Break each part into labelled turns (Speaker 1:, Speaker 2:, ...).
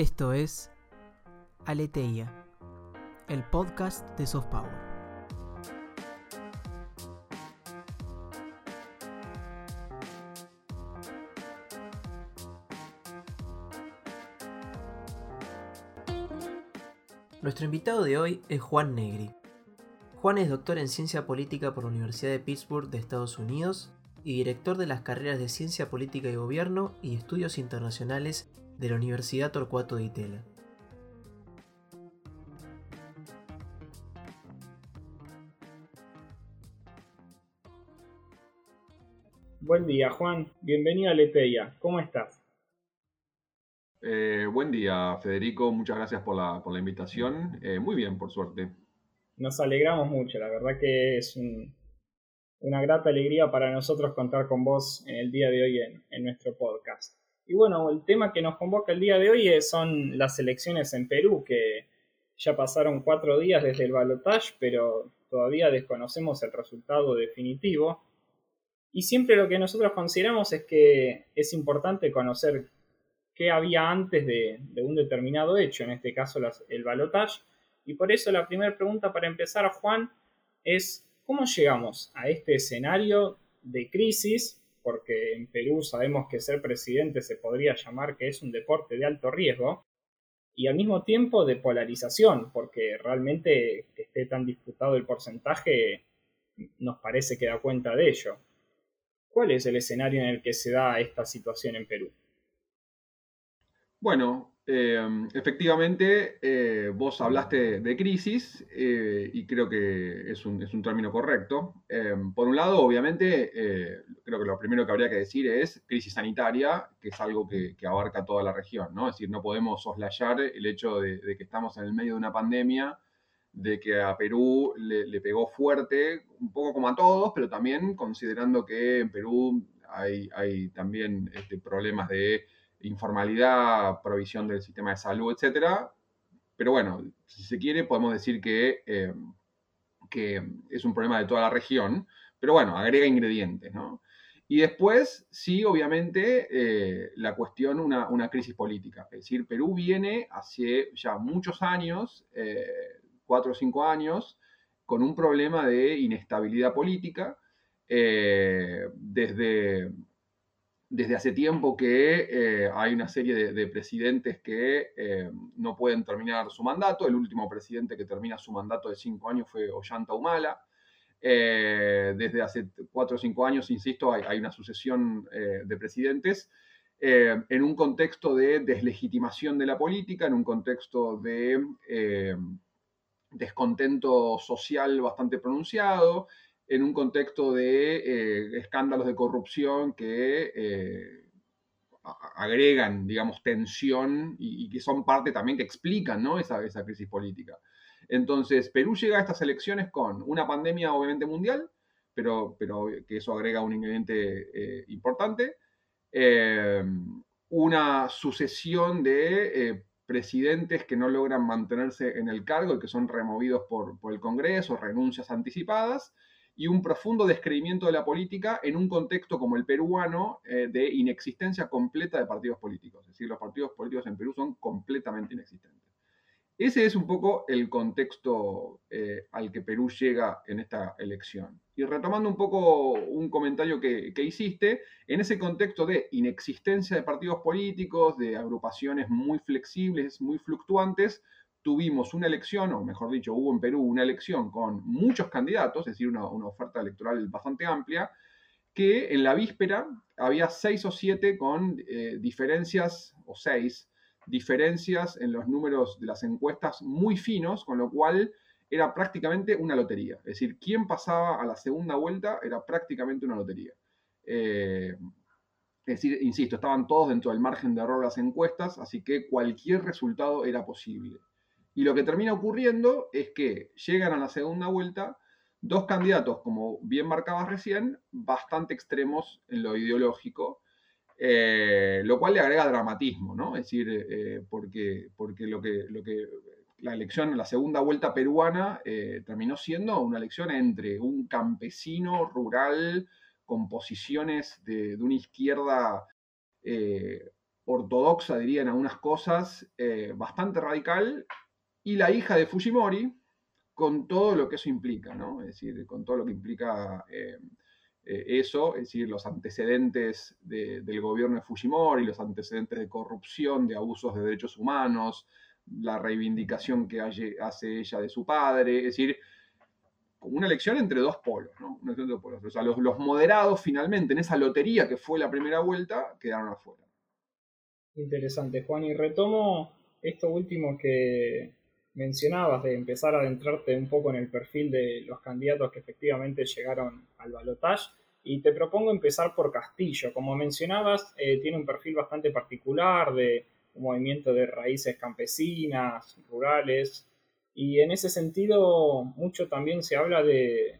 Speaker 1: Esto es Aleteia, el podcast de SoftPower. Nuestro invitado de hoy es Juan Negri. Juan es doctor en Ciencia Política por la Universidad de Pittsburgh de Estados Unidos y director de las carreras de Ciencia Política y Gobierno y Estudios Internacionales de la Universidad Torcuato de Itela.
Speaker 2: Buen día, Juan. Bienvenido a Leteia. ¿Cómo estás?
Speaker 3: Eh, buen día, Federico. Muchas gracias por la, invitación. Eh, muy bien, por suerte.
Speaker 2: Nos alegramos mucho. La verdad que es una grata alegría para nosotros contar con vos en el día de hoy en nuestro podcast. Y bueno, el tema que nos convoca el día de hoy son las elecciones en Perú, que ya pasaron cuatro días desde el balotaje, pero todavía desconocemos el resultado definitivo. Y siempre lo que nosotros consideramos es que es importante conocer qué había antes de, un determinado hecho, en este caso el balotaje. Y por eso la primera pregunta para empezar, Juan, es ¿cómo llegamos a este escenario de crisis porque en Perú sabemos que ser presidente se podría llamar que es un deporte de alto riesgo, y al mismo tiempo de polarización, porque realmente que esté tan disputado el porcentaje nos parece que da cuenta de ello. ¿Cuál es el escenario en el que se da esta situación en Perú?
Speaker 3: Bueno, Em, efectivamente, eh, vos hablaste de crisis eh, y creo que es un, término correcto. Em, por un lado, obviamente, eh, creo que lo primero que habría que decir es crisis sanitaria, que es algo que, abarca toda la región, ¿no? Es decir, no podemos soslayar el hecho de, que estamos en el medio de una pandemia, de que a Perú le, pegó fuerte, un poco como a todos, pero también considerando que en Perú hay, hay también este, problemas de informalidad, provisión del sistema de salud, etcétera. Pero bueno, si se quiere, podemos decir que, eh, que es un problema de toda la región, pero bueno, agrega ingredientes, ¿no? Y después, sí, obviamente, eh, la cuestión, una, una, crisis política. Es decir, Perú viene hace ya muchos años, eh, cuatro o cinco años, con un problema de inestabilidad política, desde desde hace tiempo que eh, hay una serie de, presidentes que eh, no pueden terminar su mandato. El último presidente que termina su mandato de cinco años fue Ollanta Humala. Eh, desde hace cuatro o cinco años, insisto, hay, una sucesión de presidentes en un contexto de deslegitimación de la política, en un contexto de descontento social bastante pronunciado, en un contexto de eh, escándalos de corrupción que eh, agregan, digamos, tensión y, que son parte también que explican ¿no? esa, esa crisis política. Entonces, Perú llega a estas elecciones con una pandemia obviamente mundial, pero, pero que eso agrega un ingrediente eh, importante, una sucesión de presidentes que no logran mantenerse en el cargo y que son removidos por, por el Congreso, renuncias anticipadas, y un profundo descreimiento de la política en un contexto como el peruano eh, de inexistencia completa de partidos políticos. Es decir, los partidos políticos en Perú son completamente inexistentes. Ese es un poco el contexto eh, al que Perú llega en esta elección. Y retomando un poco un comentario que, que, hiciste, en ese contexto de inexistencia de partidos políticos, de agrupaciones muy flexibles, muy fluctuantes, tuvimos una elección, o mejor dicho, hubo en Perú una elección con muchos candidatos, es decir, una, oferta electoral bastante amplia, que en la víspera había seis o siete con eh, diferencias, o seis, diferencias en los números de las encuestas muy finos, con lo cual era prácticamente una lotería. Es decir, quien pasaba a la segunda vuelta era prácticamente una lotería. Eh, es decir, insisto, estaban todos dentro del margen de error de las encuestas, así que cualquier resultado era posible. Y lo que termina ocurriendo es que llegan a la segunda vuelta dos candidatos, como bien marcabas recién, bastante extremos en lo ideológico, eh, lo cual le agrega dramatismo, ¿no? Es decir, eh, porque, porque lo, que, lo que la elección, la segunda vuelta peruana, eh, terminó siendo una elección entre un campesino rural con posiciones de, de una izquierda ortodoxa, diría en algunas cosas, bastante radical, y la hija de Fujimori, con todo lo que eso implica, ¿no? Es decir, con todo lo que implica eh, eh, eso, es decir, los antecedentes del gobierno de Fujimori, los antecedentes de corrupción, de abusos de derechos humanos, la reivindicación que hace ella de su padre, es decir, una elección entre dos polos, ¿no? Entre dos polos. O sea, los, los moderados finalmente en esa lotería que fue la primera vuelta quedaron afuera.
Speaker 2: Interesante, Juan. Y retomo esto último que mencionabas de empezar a adentrarte un poco en el perfil de los candidatos que efectivamente llegaron al balotaje. Y te propongo empezar por Castillo. Como mencionabas, eh, tiene un perfil bastante particular de un movimiento de raíces campesinas, rurales, y en ese sentido mucho también se habla de,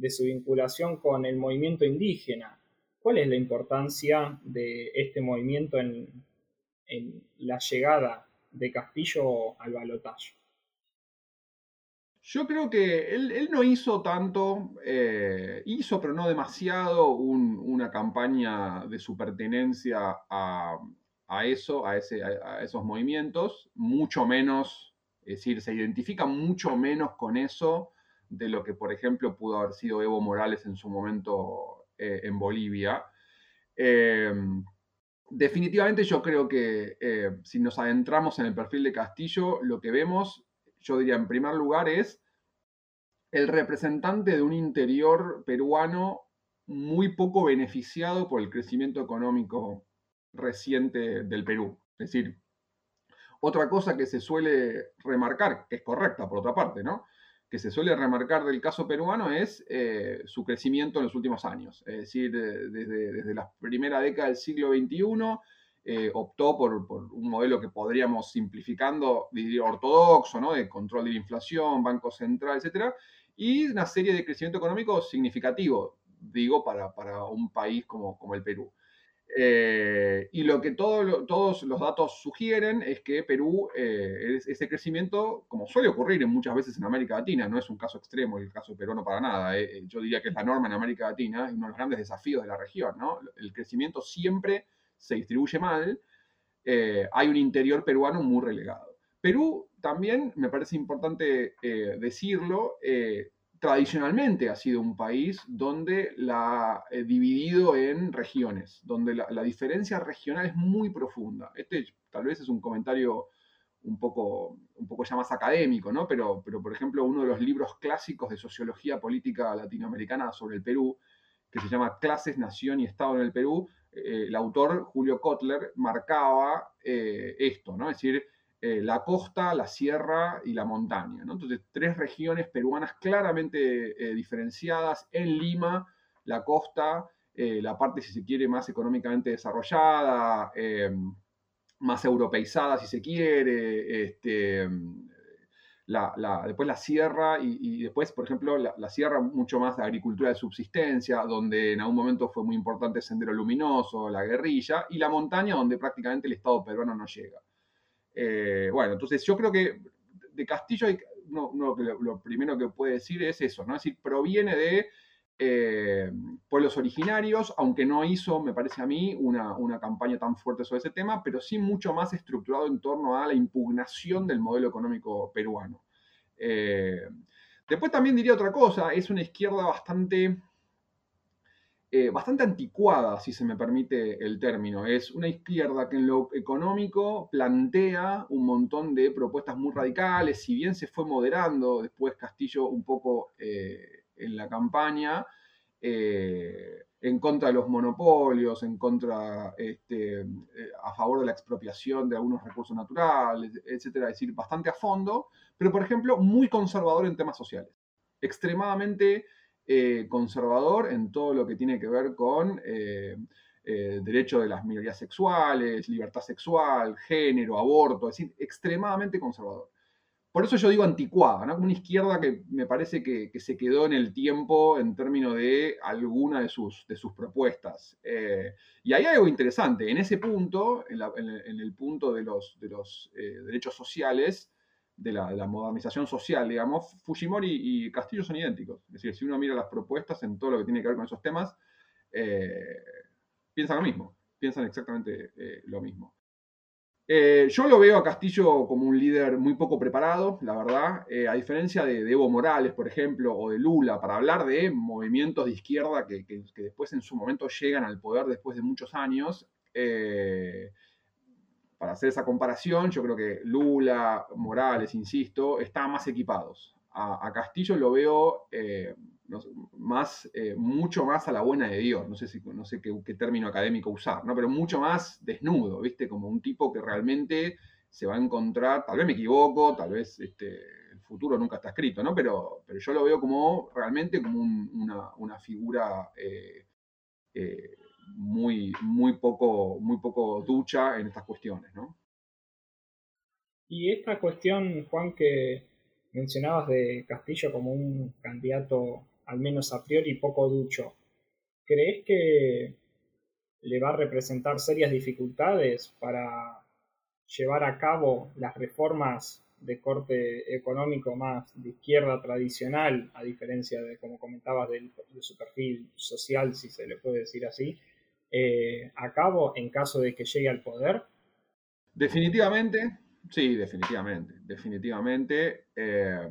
Speaker 2: de su vinculación con el movimiento indígena. ¿Cuál es la importancia de este movimiento en, la llegada de Castillo al balotaje?
Speaker 3: Yo creo que él, no hizo tanto, eh, hizo pero no demasiado una campaña de su pertenencia a, eso, a, ese, a, esos movimientos, mucho menos, es decir, se identifica mucho menos con eso de lo que, por ejemplo, pudo haber sido Evo Morales en su momento eh, en Bolivia. Eh, definitivamente yo creo que eh, si nos adentramos en el perfil de Castillo, lo que vemos, yo diría en primer lugar, es el representante de un interior peruano muy poco beneficiado por el crecimiento económico reciente del Perú. Es decir, otra cosa que se suele remarcar, que es correcta por otra parte, ¿no? Que se suele remarcar del caso peruano es eh, su crecimiento en los últimos años. Es decir, desde, la primera década del siglo XXI eh, optó por, un modelo que podríamos simplificando, diría ortodoxo, ¿no? de control de la inflación, Banco Central, etc. Y una serie de crecimiento económico significativo, digo, para, un país como, como el Perú. Eh, y lo que todos los datos sugieren es que Perú, eh, ese crecimiento, como suele ocurrir muchas veces en América Latina, no es un caso extremo el caso peruano para nada, eh, yo diría que es la norma en América Latina y uno de los grandes desafíos de la región, ¿no? El crecimiento siempre se distribuye mal, hay un interior peruano muy relegado. Perú también, me parece importante decirlo, tradicionalmente ha sido un país donde la ha eh, dividido en regiones, donde la, diferencia regional es muy profunda. Este tal vez es un comentario un poco, un poco ya más académico, ¿no? Pero, pero, por ejemplo, uno de los libros clásicos de sociología política latinoamericana sobre el Perú, que se llama Clases, Nación y Estado en el Perú, eh, el autor Julio Kotler marcaba eh, esto, ¿no? Es decir, eh, la costa, la sierra y la montaña. Entonces, tres regiones peruanas claramente eh, diferenciadas. En Lima, la costa, eh, la parte, si se quiere, más económicamente desarrollada, más europeizada, si se quiere. Este, después la sierra y, después, por ejemplo, la, la, sierra mucho más de agricultura de subsistencia, donde en algún momento fue muy importante Sendero Luminoso, la guerrilla, y la montaña, donde prácticamente el Estado peruano no llega. Eh, bueno, entonces yo creo que de Castillo lo, primero que puede decir es eso, ¿no? Es decir, proviene de eh, pueblos originarios, aunque no hizo, me parece a mí, una, campaña tan fuerte sobre ese tema, pero sí mucho más estructurado en torno a la impugnación del modelo económico peruano. Eh, después también diría otra cosa, es una izquierda bastante eh, bastante anticuada, si se me permite el término. Es una izquierda que en lo económico plantea un montón de propuestas muy radicales, si bien se fue moderando después Castillo un poco eh, en la campaña, eh, en contra de los monopolios, en contra, este, a favor de la expropiación de algunos recursos naturales, etcétera, es decir, bastante a fondo, pero por ejemplo, muy conservador en temas sociales, extremadamente eh, conservador en todo lo que tiene que ver con eh, eh, derecho de las minorías sexuales, libertad sexual, género, aborto, es decir, extremadamente conservador. Por eso yo digo anticuada, ¿no? una izquierda que me parece que, se quedó en el tiempo en términos de alguna de sus, de sus propuestas. y hay algo interesante, en ese punto, en, el punto de los, de los derechos sociales, de la, modernización social, digamos, Fujimori y Castillo son idénticos. Es decir, si uno mira las propuestas en todo lo que tiene que ver con esos temas, eh, piensa lo mismo. piensan exactamente lo mismo. Eh, yo lo veo a Castillo como un líder muy poco preparado, la verdad, eh, a diferencia de, Evo Morales, por ejemplo, o de Lula, para hablar de movimientos de izquierda que, después en su momento llegan al poder después de muchos años. Eh, para hacer esa comparación, yo creo que Lula, Morales, insisto, están más equipados. A, Castillo lo veo más, eh, mucho más a la buena de Dios, no sé, si, no sé qué, término académico usar, ¿no? pero mucho más desnudo, ¿viste? Como un tipo que realmente se va a encontrar, tal vez me equivoco, tal vez este, el futuro nunca está escrito, ¿no? pero, pero yo lo veo como realmente como una, figura eh, eh, muy, muy, poco, muy poco ducha en estas cuestiones. ¿no?
Speaker 2: Y esta cuestión, Juan, que mencionabas de Castillo como un candidato al menos a priori poco ducho. ¿Crees que le va a representar serias dificultades para llevar a cabo las reformas de corte económico más de izquierda tradicional, a diferencia de, como comentabas, de, su perfil social, si se le puede decir así, eh, a cabo en caso de que llegue al poder?
Speaker 3: Definitivamente, sí, definitivamente, definitivamente. Eh,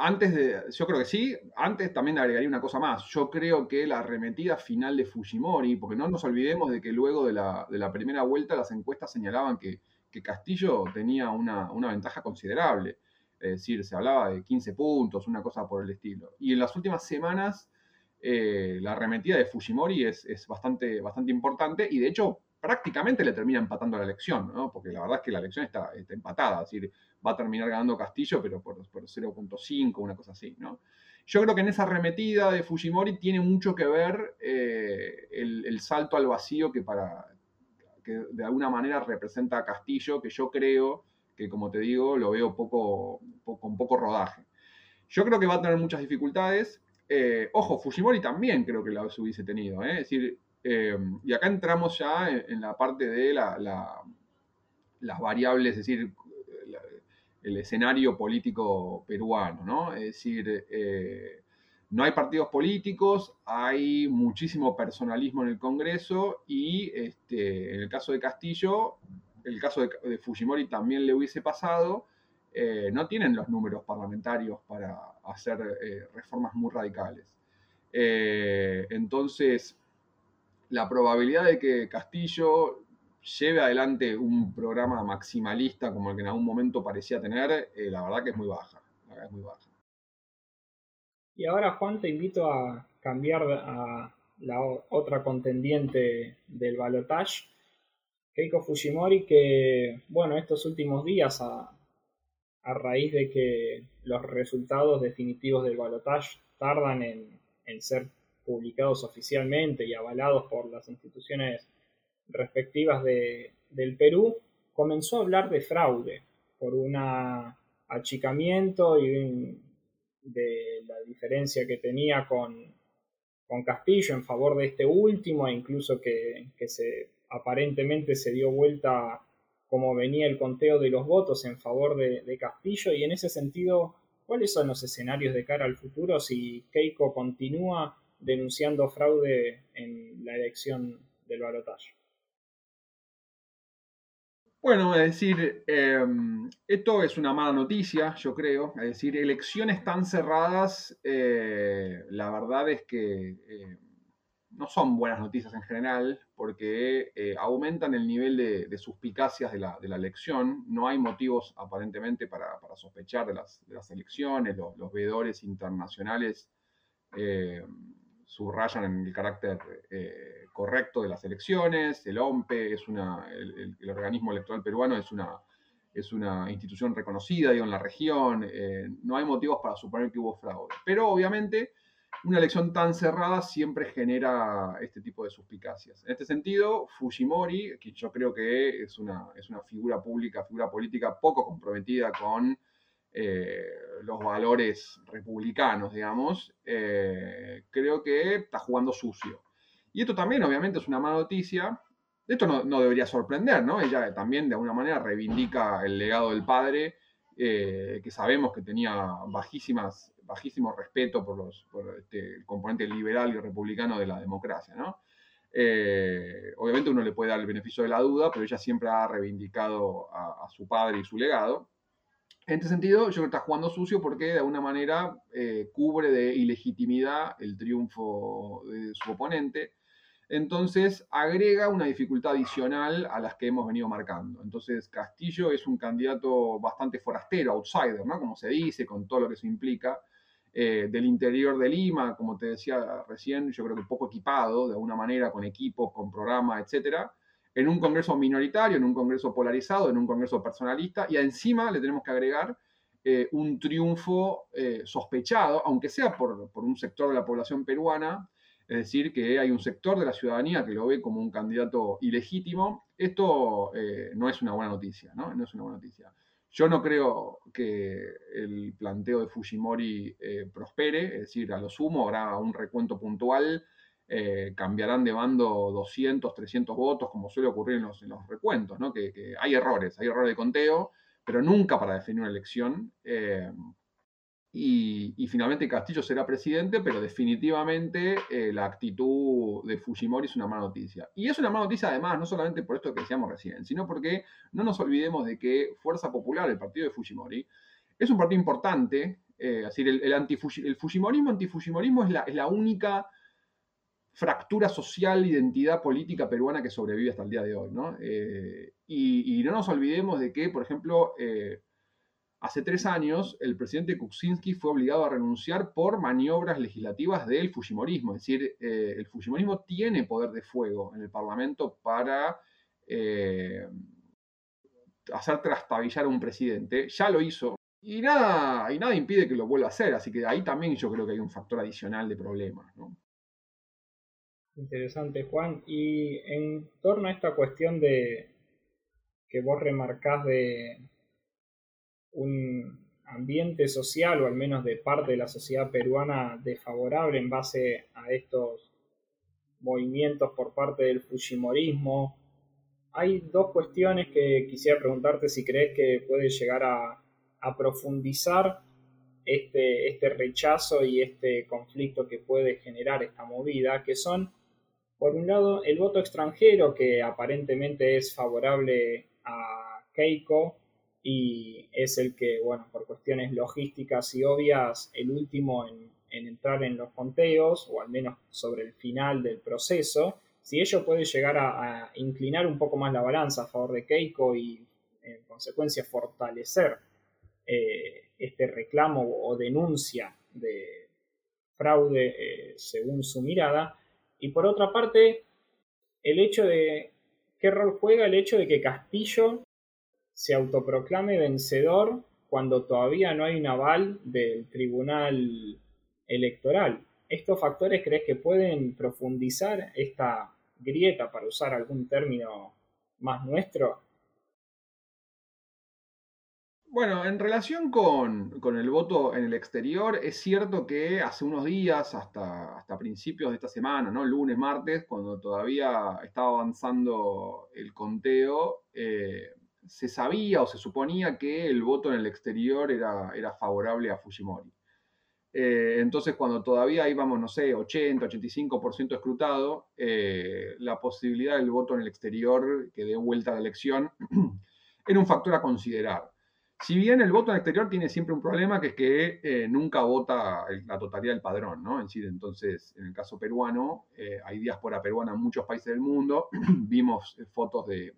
Speaker 3: antes de, yo creo que sí, antes también agregaría una cosa más. Yo creo que la arremetida final de Fujimori, porque no nos olvidemos de que luego de la, primera vuelta las encuestas señalaban que, Castillo tenía una, ventaja considerable. Es decir, se hablaba de 15 puntos, una cosa por el estilo. Y en las últimas semanas eh, la arremetida de Fujimori es, bastante, bastante importante y de hecho prácticamente le termina empatando la elección, ¿no? porque la verdad es que la elección está, está empatada. Es decir, va a terminar ganando Castillo, pero por, por 0.5, una cosa así, ¿no? Yo creo que en esa arremetida de Fujimori tiene mucho que ver eh, el, salto al vacío que, para, que de alguna manera representa a Castillo, que yo creo que, como te digo, lo veo poco, con poco rodaje. Yo creo que va a tener muchas dificultades. Eh, ojo, Fujimori también creo que las hubiese tenido. ¿eh? Es decir, y acá entramos ya en, la parte de las variables, es decir, el escenario político peruano, ¿no? Es decir, eh, no hay partidos políticos, hay muchísimo personalismo en el Congreso y este, en el caso de Castillo, el caso de, Fujimori también le hubiese pasado, eh, no tienen los números parlamentarios para hacer eh, reformas muy radicales. entonces, la probabilidad de que Castillo lleve adelante un programa maximalista como el que en algún momento parecía tener, eh, la verdad que es muy baja.
Speaker 2: Y ahora, Juan, te invito a cambiar a la otra contendiente del balotage, Keiko Fujimori, que, bueno, estos últimos días, a, raíz de que los resultados definitivos del balotage tardan en, ser publicados oficialmente y avalados por las instituciones respectivas de, del Perú, comenzó a hablar de fraude por un achicamiento y de la diferencia que tenía con, con, Castillo en favor de este último e incluso que, se aparentemente se dio vuelta como venía el conteo de los votos en favor de, de, Castillo y en ese sentido, ¿cuáles son los escenarios de cara al futuro si Keiko continúa denunciando fraude en la elección del balotaje?
Speaker 3: Bueno, es decir, em, esto es una mala noticia, yo creo. Es decir, elecciones tan cerradas, eh, la verdad es que eh, no son buenas noticias en general, porque eh, aumentan el nivel de, suspicacias de la, elección. No hay motivos aparentemente para, sospechar de las, elecciones. Los, los veedores internacionales subrayan en el carácter eh, correcto de las elecciones, el OMPE es una, el, organismo electoral peruano es una, es una institución reconocida digo, en la región, eh, no hay motivos para suponer que hubo fraude. Pero obviamente una elección tan cerrada siempre genera este tipo de suspicacias. En este sentido, Fujimori, que yo creo que es una, es una figura pública, figura política poco comprometida con eh, los valores republicanos, digamos, eh, creo que está jugando sucio. Y esto también, obviamente, es una mala noticia. Esto no, debería sorprender, ¿no? Ella también, de alguna manera, reivindica el legado del padre, eh, que sabemos que tenía bajísimas, bajísimo respeto por, los, este, el componente liberal y republicano de la democracia, ¿no? Eh, obviamente uno le puede dar el beneficio de la duda, pero ella siempre ha reivindicado a, su padre y su legado. En este sentido, yo creo que está jugando sucio porque de alguna manera eh, cubre de ilegitimidad el triunfo de su oponente. Entonces agrega una dificultad adicional a las que hemos venido marcando. Entonces Castillo es un candidato bastante forastero, outsider, ¿no? Como se dice, con todo lo que eso implica. Eh, del interior de Lima, como te decía recién, yo creo que poco equipado, de alguna manera, con equipos, con programa, etcétera, en un congreso minoritario, en un congreso polarizado, en un congreso personalista, y encima le tenemos que agregar eh, un triunfo eh, sospechado, aunque sea por, por, un sector de la población peruana, es decir, que hay un sector de la ciudadanía que lo ve como un candidato ilegítimo. Esto no es una buena noticia, ¿no? No es una buena noticia. Yo no creo que el planteo de Fujimori eh, prospere, es decir, a lo sumo habrá un recuento puntual, eh, cambiarán de bando 200, 300 votos, como suele ocurrir en los, recuentos, ¿no? que, hay errores, hay errores de conteo, pero nunca para definir una elección. Eh, y, finalmente Castillo será presidente, pero definitivamente eh, la actitud de Fujimori es una mala noticia. Y es una mala noticia además, no solamente por esto que decíamos recién, sino porque no nos olvidemos de que Fuerza Popular, el partido de Fujimori, es un partido importante, eh, es decir, el, el, Fujimorismo, antifujimorismo es la, es la única fractura social, identidad política peruana que sobrevive hasta el día de hoy. ¿no? Eh, y, no nos olvidemos de que, por ejemplo, Hace tres años, el presidente Kuczynski fue obligado a renunciar por maniobras legislativas del Fujimorismo. Es decir, eh, el Fujimorismo tiene poder de fuego en el Parlamento para eh, hacer trastabillar a un presidente. Ya lo hizo. Y nada, y nada impide que lo vuelva a hacer. Así que ahí también yo creo que hay un factor adicional de problemas.
Speaker 2: Interesante, Juan. Y en torno a esta cuestión de que vos remarcás de un ambiente social, o al menos de parte de la sociedad peruana, desfavorable en base a estos movimientos por parte del Fujimorismo. Hay dos cuestiones que quisiera preguntarte si crees que puede llegar a, profundizar este, este rechazo y este conflicto que puede generar esta movida, que son, por un lado, el voto extranjero, que aparentemente es favorable a Keiko, y es el que, bueno, por cuestiones logísticas y obvias, el último en, entrar en los conteos, o al menos sobre el final del proceso, si ello puede llegar a, inclinar un poco más la balanza a favor de Keiko y en consecuencia fortalecer eh, este reclamo o denuncia de fraude eh, según su mirada, y por otra parte, el hecho de qué rol juega el hecho de que Castillo se autoproclame vencedor cuando todavía no hay un aval del tribunal electoral. ¿Estos factores crees que pueden profundizar esta grieta, para usar algún término más nuestro?
Speaker 3: Bueno, en relación con, el voto en el exterior, es cierto que hace unos días, hasta, hasta principios de esta semana, ¿no? lunes, martes, cuando todavía estaba avanzando el conteo, eh, se sabía o se suponía que el voto en el exterior era, era favorable a Fujimori. Eh, entonces, cuando todavía íbamos, no sé, 80, 85% escrutado, eh, la posibilidad del voto en el exterior que dé vuelta a la elección era un factor a considerar. Si bien el voto en el exterior tiene siempre un problema, que es que eh, nunca vota la totalidad del padrón, ¿no? Decir, entonces, en el caso peruano, hay diáspora peruana en muchos países del mundo, vimos fotos de,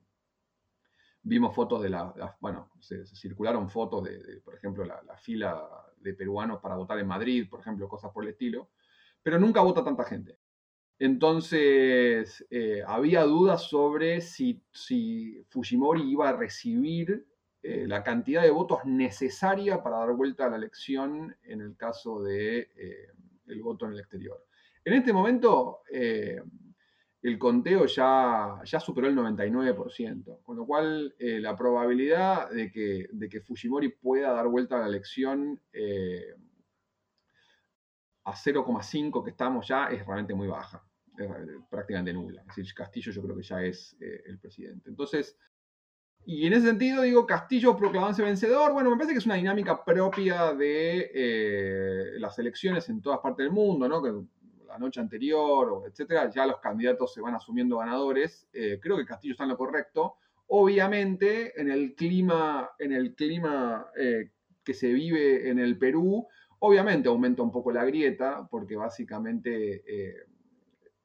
Speaker 3: vimos fotos de la, bueno, se, circularon fotos de, por ejemplo, la, fila de peruanos para votar en Madrid, por ejemplo, cosas por el estilo, pero nunca vota tanta gente. Entonces, eh, había dudas sobre si, si, Fujimori iba a recibir eh, la cantidad de votos necesaria para dar vuelta a la elección en el caso de eh, el voto en el exterior. En este momento, el conteo ya, ya superó el 99%, con lo cual eh, la probabilidad de que, de que, Fujimori pueda dar vuelta a la elección eh, a 0,5 que estamos ya es realmente muy baja, prácticamente nula. Es decir, Castillo yo creo que ya es eh, el presidente. Entonces, y en ese sentido digo, Castillo proclamándose vencedor, bueno, me parece que es una dinámica propia de las elecciones en todas partes del mundo, ¿no? La noche anterior, etcétera, ya los candidatos se van asumiendo ganadores. Eh, creo que Castillo está en lo correcto. Obviamente, en el clima, en el clima eh, que se vive en el Perú, obviamente aumenta un poco la grieta, porque básicamente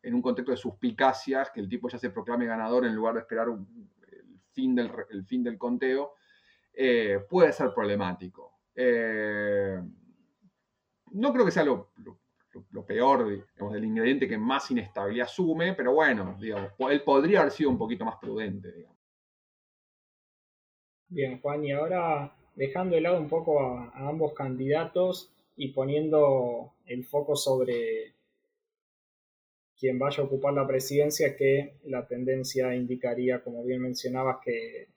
Speaker 3: en un contexto de suspicacias, que el tipo ya se proclame ganador en lugar de esperar el, fin del, el fin del conteo, puede ser problemático. Eh, no creo que sea lo, peor, digamos, el ingrediente que más inestabilidad asume, pero bueno, digamos, él podría haber sido un poquito más prudente.
Speaker 2: Bien, Juan, y ahora dejando de lado un poco a, ambos candidatos y poniendo el foco sobre quien vaya a ocupar la presidencia, que la tendencia indicaría, como bien mencionabas, que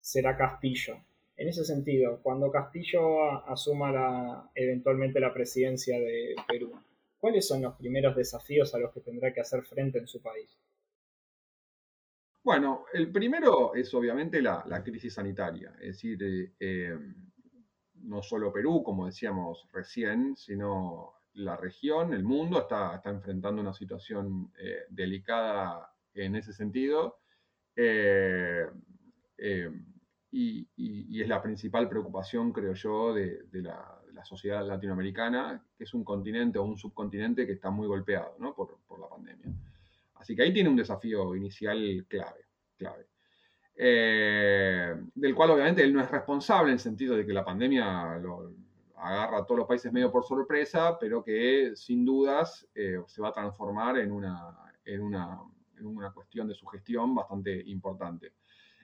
Speaker 2: será Castillo. En ese sentido, cuando Castillo asuma eventualmente la presidencia de Perú, ¿cuáles son los primeros desafíos a los que tendrá que hacer frente en su país?
Speaker 3: Bueno, el primero es obviamente la, crisis sanitaria, es decir, eh, eh, no solo Perú, como decíamos recién, sino la región, el mundo está, está enfrentando una situación eh, delicada en ese sentido y, es la principal preocupación, creo yo, de, la, sociedad latinoamericana, que es un continente o un subcontinente que está muy golpeado por, la pandemia. Así que ahí tiene un desafío inicial clave, clave. Eh, del cual obviamente él no es responsable en el sentido de que la pandemia agarra a todos los países medio por sorpresa, pero que sin dudas eh, se va a transformar en una, en en una cuestión de su gestión bastante importante.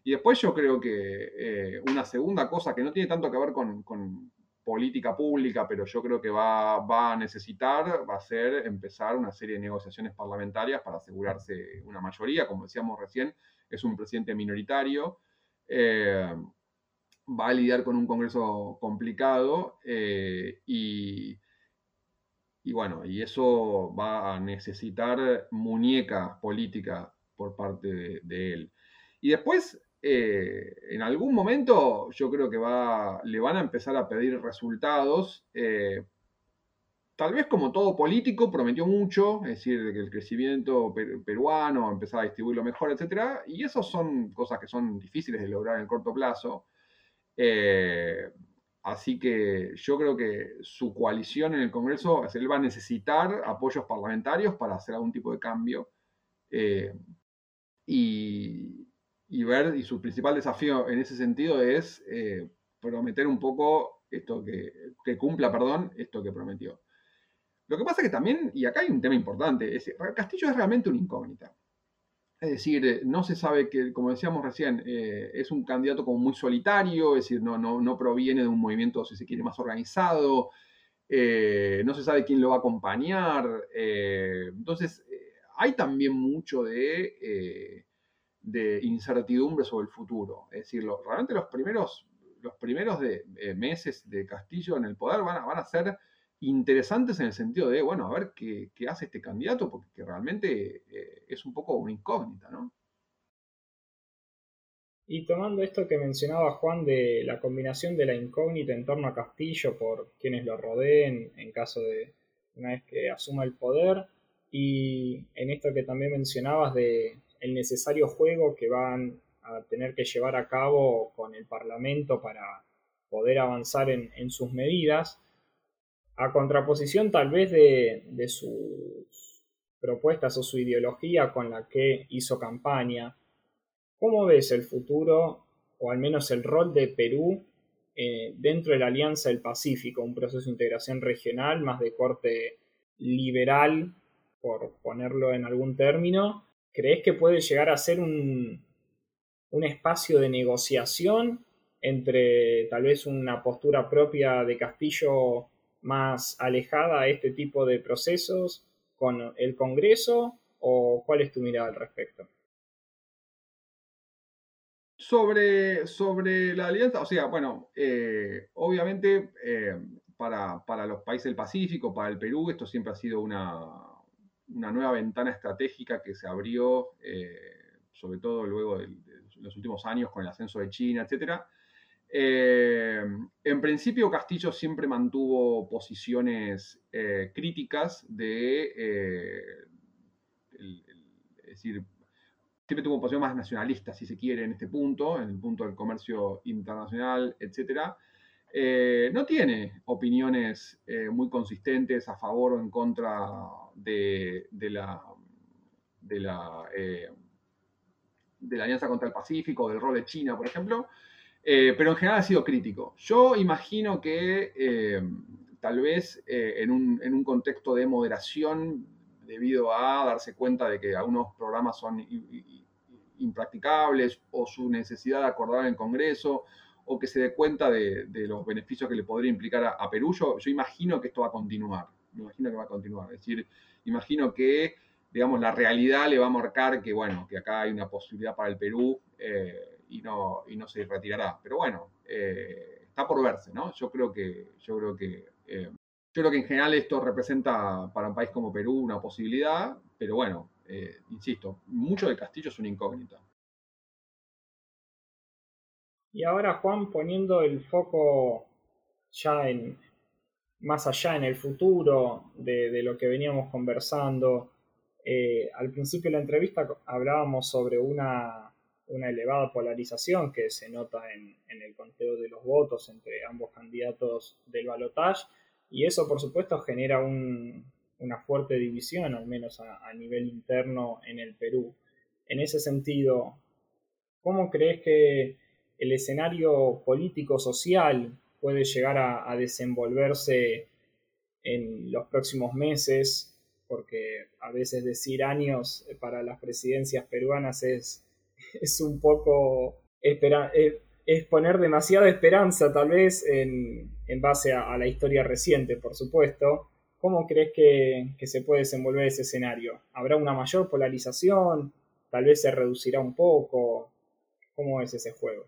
Speaker 3: Y después yo creo que eh, una segunda cosa que no tiene tanto que ver con, política pública, pero yo creo que va, a necesitar, va a ser empezar una serie de negociaciones parlamentarias para asegurarse una mayoría. Como decíamos recién, es un presidente minoritario. Eh, va a lidiar con un Congreso complicado eh, y, bueno, y eso va a necesitar muñeca política por parte de él. Y después eh, en algún momento yo creo que va, le van a empezar a pedir resultados. Eh, tal vez como todo político prometió mucho, es decir, que el crecimiento peruano empezar a distribuirlo mejor, etc. Y esas son cosas que son difíciles de lograr en el corto plazo. Eh, así que yo creo que su coalición en el Congreso, él va a necesitar apoyos parlamentarios para hacer algún tipo de cambio. y, y ver, y su principal desafío en ese sentido es eh, prometer un poco esto que, que, cumpla, perdón, esto que prometió. Lo que pasa que también, y acá hay un tema importante, es, Castillo es realmente una incógnita. Es decir, no se sabe que, como decíamos recién, eh, es un candidato como muy solitario, es decir, no, no, no, proviene de un movimiento, si se quiere, más organizado, eh, no se sabe quién lo va a acompañar. entonces, hay también mucho de de incertidumbre sobre el futuro. Es decir, realmente los primeros, los primeros de, eh, meses de Castillo en el poder van a, van a ser interesantes en el sentido de, bueno, a ver qué, hace este candidato, porque realmente eh, es un poco una incógnita, ¿no?
Speaker 2: Y tomando esto que mencionaba Juan de la combinación de la incógnita en torno a Castillo por quienes lo rodeen en caso de una vez que asuma el poder, y en esto que también mencionabas de el necesario juego que van a tener que llevar a cabo con el Parlamento para poder avanzar en, sus medidas, a contraposición tal vez de, sus propuestas o su ideología con la que hizo campaña. ¿Cómo ves el futuro, o al menos el rol de Perú eh, dentro de la Alianza del Pacífico, un proceso de integración regional más de corte liberal, por ponerlo en algún término, ¿Crees que puede llegar a ser un, espacio de negociación entre tal vez una postura propia de Castillo más alejada a este tipo de procesos con el Congreso? ¿O cuál es tu mirada al respecto?
Speaker 3: Sobre, sobre la alianza, o sea, bueno, eh, obviamente eh, para, para, los países del Pacífico, para el Perú, esto siempre ha sido una, una nueva ventana estratégica que se abrió, eh, sobre todo luego de, los últimos años con el ascenso de China, etc. en principio, Castillo siempre mantuvo posiciones críticas de, es decir, siempre tuvo posición más nacionalista, si se quiere, en este punto, en el punto del comercio internacional, etc. Eh, no tiene opiniones eh, muy consistentes a favor o en contra de, la, de, la, eh, de la Alianza contra el Pacífico, del rol de China, por ejemplo, pero en general ha sido crítico. Yo imagino que tal vez en un, en, un, contexto de moderación debido a darse cuenta de que algunos programas son impracticables o su necesidad de acordar en el Congreso o que se dé cuenta de, los beneficios que le podría implicar a, Perú, yo, imagino que esto va a continuar, me imagino que va a continuar, es decir, imagino que, digamos, la realidad le va a marcar que, bueno, que acá hay una posibilidad para el Perú eh, y, no, y no se retirará, pero bueno, eh, está por verse, ¿no? Yo creo que, yo creo que eh, yo creo que en general esto representa para un país como Perú una posibilidad, pero bueno, insisto, mucho de Castillo es una incógnita.
Speaker 2: Y ahora Juan poniendo el foco ya en más allá en el futuro de, lo que veníamos conversando. Eh, al principio de la entrevista hablábamos sobre una, elevada polarización que se nota en, en, el conteo de los votos entre ambos candidatos del balotaje y eso, por supuesto, genera una fuerte división, al menos a, nivel interno en el Perú. En ese sentido, ¿cómo crees que el escenario político-social puede llegar a, desenvolverse en los próximos meses? Porque a veces decir años para las presidencias peruanas es, es un poco es poner demasiada esperanza tal vez en, base a, la historia reciente, por supuesto. ¿Cómo crees que, se puede desenvolver ese escenario? ¿Habrá una mayor polarización? ¿Tal vez se reducirá un poco? ¿Cómo es ese juego?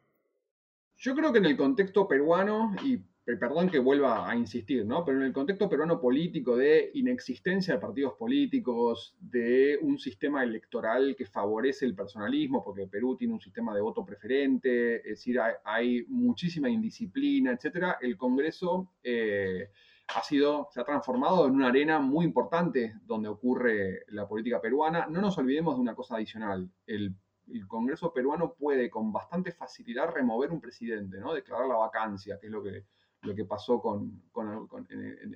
Speaker 3: Yo creo que en el contexto peruano, y perdón que vuelva a insistir, ¿no? Pero en el contexto peruano político de inexistencia de partidos políticos, de un sistema electoral que favorece el personalismo, porque Perú tiene un sistema de voto preferente, es decir, hay, muchísima indisciplina, etcétera, el Congreso eh, ha sido, se ha transformado en una arena muy importante donde ocurre la política peruana. No nos olvidemos de una cosa adicional. El el Congreso peruano puede con bastante facilidad remover un presidente, ¿no? declarar la vacancia, que es lo que lo que pasó con,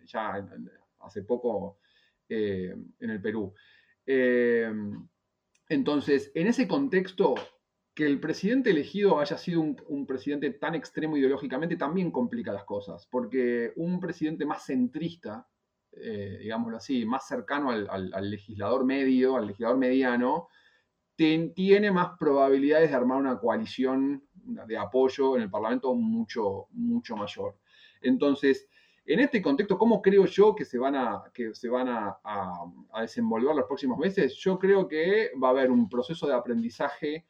Speaker 3: ya hace poco eh, en el Perú. Eh, entonces, en ese contexto, que el presidente elegido haya sido un, presidente tan extremo ideológicamente también complica las cosas, porque un presidente más centrista, eh, digámoslo así, más cercano al, legislador medio, al legislador mediano, tiene más probabilidades de armar una coalición de apoyo en el Parlamento mucho, mucho mayor. Entonces, en este contexto, ¿cómo creo yo que se van a, que se van a, desenvolver los próximos meses? Yo creo que va a haber un proceso de aprendizaje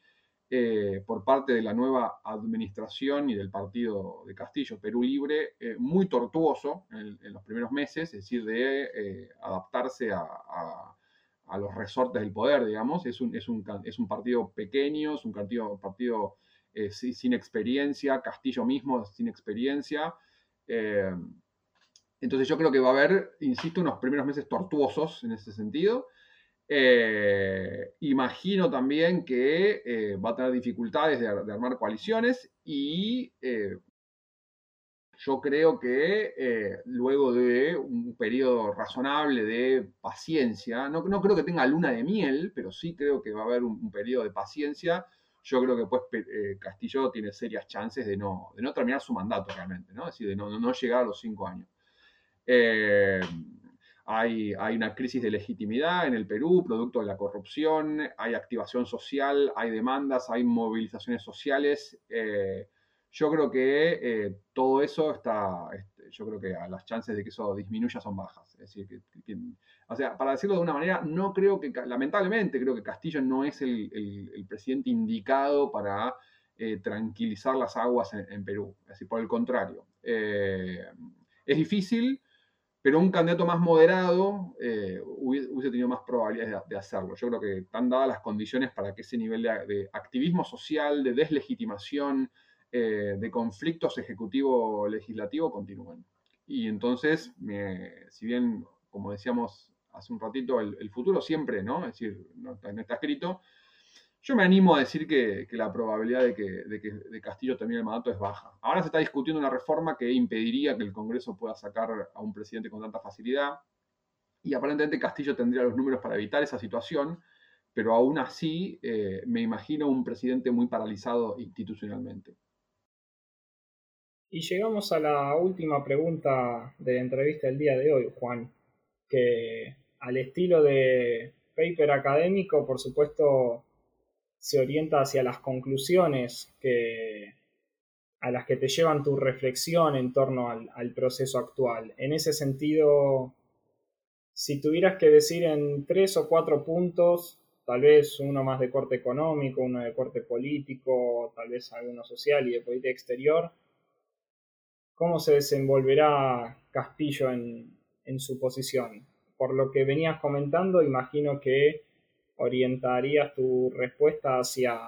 Speaker 3: eh, por parte de la nueva administración y del partido de Castillo, Perú Libre, eh, muy tortuoso en, los primeros meses, es decir, de eh, adaptarse a, los resortes del poder, digamos. Es un, es un, es un partido pequeño, es un partido, partido sin experiencia, Castillo mismo sin experiencia. Eh, entonces yo creo que va a haber, insisto, unos primeros meses tortuosos en ese sentido. Eh, imagino también que eh, va a tener dificultades de, armar coaliciones y yo creo que luego de un periodo razonable de paciencia, no, creo que tenga luna de miel, pero sí creo que va a haber un periodo de paciencia yo creo que pues Castillo tiene serias chances de no, de no terminar su mandato realmente, ¿no? Es decir, de no, no llegar a los cinco años. Eh, hay, hay, una crisis de legitimidad en el Perú, producto de la corrupción, hay activación social, hay demandas, hay movilizaciones sociales. Eh, yo creo que todo eso está, este, yo creo que las chances de que eso disminuya son bajas. Es decir, que o sea, para decirlo de una manera, no creo que, lamentablemente, creo que Castillo no es el, presidente indicado para eh, tranquilizar las aguas en, Perú. Es decir, por el contrario. Eh, es difícil, pero un candidato más moderado eh, hubiese, tenido más probabilidades de, hacerlo. Yo creo que están dadas las condiciones para que ese nivel de, activismo social, de deslegitimación eh, de conflictos ejecutivo-legislativo continúen. Y entonces, si bien, como decíamos hace un ratito, el, futuro siempre, ¿no? Es decir, no, está escrito, yo me animo a decir que, la probabilidad de que, de Castillo termine el mandato es baja. Ahora se está discutiendo una reforma que impediría que el Congreso pueda sacar a un presidente con tanta facilidad. Y aparentemente Castillo tendría los números para evitar esa situación, pero aún así eh, me imagino un presidente muy paralizado institucionalmente.
Speaker 2: Y llegamos a la última pregunta de la entrevista del día de hoy, Juan, que al estilo de paper académico, por supuesto, se orienta hacia las conclusiones que, a las que te llevan tu reflexión en torno al, al proceso actual. En ese sentido, si tuvieras que decir en tres o cuatro puntos, tal vez uno más de corte económico, uno de corte político, tal vez alguno social y de política exterior, ¿Cómo se desenvolverá Castillo en, su posición? Por lo que venías comentando, imagino que orientarías tu respuesta hacia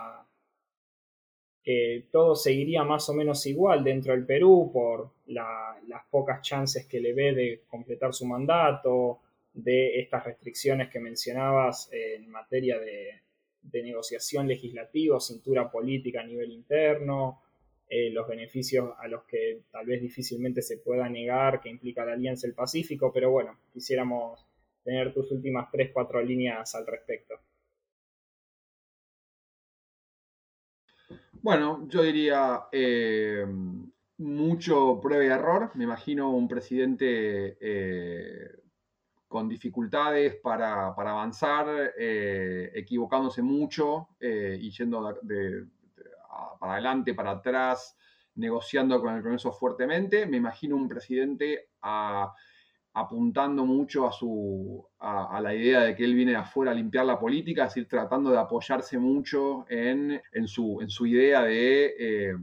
Speaker 2: que todo seguiría más o menos igual dentro del Perú por las pocas chances que le ve de completar su mandato, de estas restricciones que mencionabas en materia de, de negociación legislativa, cintura política a nivel interno, eh, los beneficios a los que tal vez difícilmente se pueda negar que implica la Alianza del Pacífico, pero bueno, quisiéramos tener tus últimas tres, cuatro líneas al respecto.
Speaker 3: Bueno, yo diría eh, mucho prueba y error. Me imagino un presidente eh, con dificultades para, avanzar, equivocándose mucho y yendo de, para adelante, para atrás, negociando con el Congreso fuertemente. Me imagino un presidente apuntando mucho a, su, a, la idea de que él viene de afuera a limpiar la política, es decir, tratando de apoyarse mucho en, su, en su, idea de eh,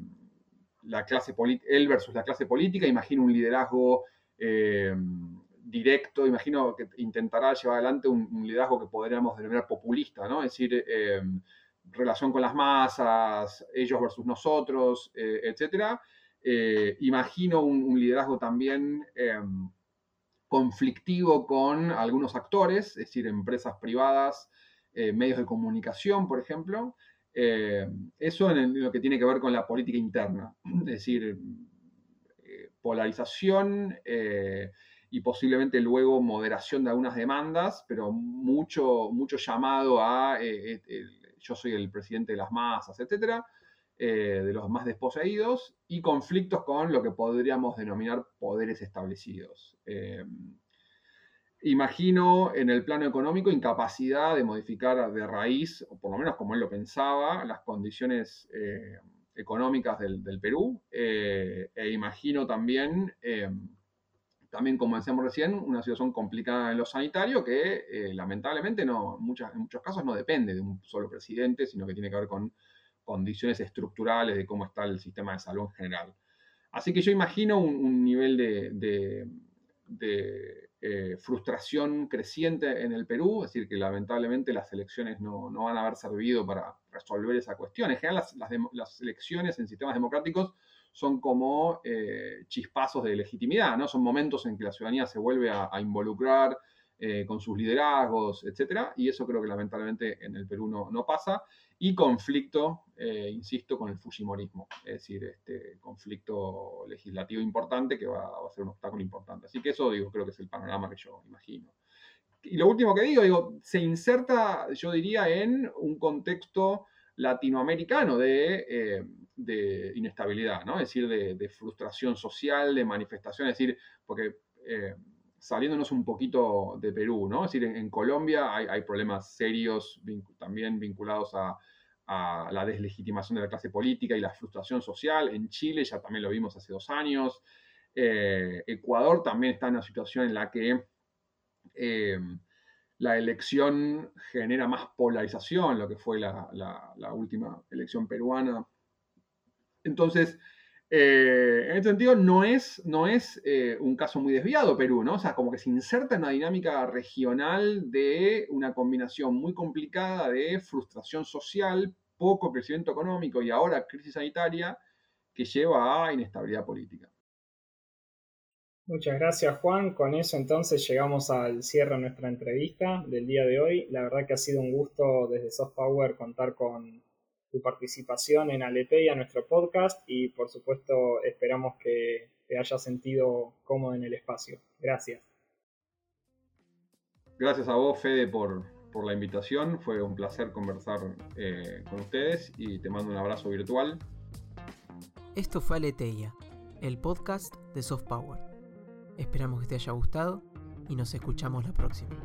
Speaker 3: la clase él versus la clase política. Imagino un liderazgo eh, directo, imagino que intentará llevar adelante un, liderazgo que podríamos denominar populista, ¿no? Es decir, eh, relación con las masas, ellos versus nosotros, eh, etc. Eh, imagino un, liderazgo también em, conflictivo con algunos actores, es decir, empresas privadas, eh, medios de comunicación, por ejemplo. eso en, lo que tiene que ver con la política interna, es decir, polarización y posiblemente luego moderación de algunas demandas, pero mucho, mucho llamado a yo soy el presidente de las masas, etcétera, eh, de los más desposeídos, y conflictos con lo que podríamos denominar poderes establecidos. Eh, imagino en el plano económico incapacidad de modificar de raíz, o por lo menos como él lo pensaba, las condiciones eh, económicas del, del Perú, e imagino también también, como decíamos recién, una situación complicada en lo sanitario que eh, lamentablemente no, en muchos casos no depende de un solo presidente, sino que tiene que ver con condiciones estructurales de cómo está el sistema de salud en general. Así que yo imagino un, nivel de, eh, frustración creciente en el Perú, es decir, que lamentablemente las elecciones no, van a haber servido para resolver esa cuestión. En general, las, las elecciones en sistemas democráticos son como eh, chispazos de legitimidad, ¿no? Son momentos en que la ciudadanía se vuelve a, involucrar eh, con sus liderazgos, etc. Y eso creo que lamentablemente en el Perú no, pasa. Y conflicto, eh, insisto, con el Fujimorismo, es decir, este conflicto legislativo importante que va, a ser un obstáculo importante. Así que eso, digo, creo que es el panorama que yo imagino. Y lo último que digo, digo, se inserta, yo diría, en un contexto latinoamericano de de inestabilidad, ¿no? Es decir, de, frustración social, de manifestación, es decir, porque eh, saliéndonos un poquito de Perú, ¿no? Es decir, en, Colombia hay, problemas serios también vinculados a, la deslegitimación de la clase política y la frustración social. En Chile ya también lo vimos hace dos años. Eh, Ecuador también está en una situación en la que eh, la elección genera más polarización, lo que fue la última elección peruana entonces, eh, en ese sentido, no es, no es eh, un caso muy desviado Perú, ¿no? O sea, como que se inserta en una dinámica regional de una combinación muy complicada de frustración social, poco crecimiento económico y ahora crisis sanitaria, que lleva a inestabilidad política.
Speaker 2: Muchas gracias Juan, con eso entonces llegamos al cierre de nuestra entrevista del día de hoy. La verdad que ha sido un gusto desde Soft Power contar con tu participación en Aleteia, nuestro podcast, y por supuesto esperamos que te hayas sentido cómodo en el espacio. Gracias.
Speaker 3: Gracias a vos, Fede, por, la invitación. Fue un placer conversar eh, con ustedes y te mando un abrazo virtual.
Speaker 1: Esto fue Aleteia, el podcast de Soft Power. Esperamos que te haya gustado y nos escuchamos la próxima.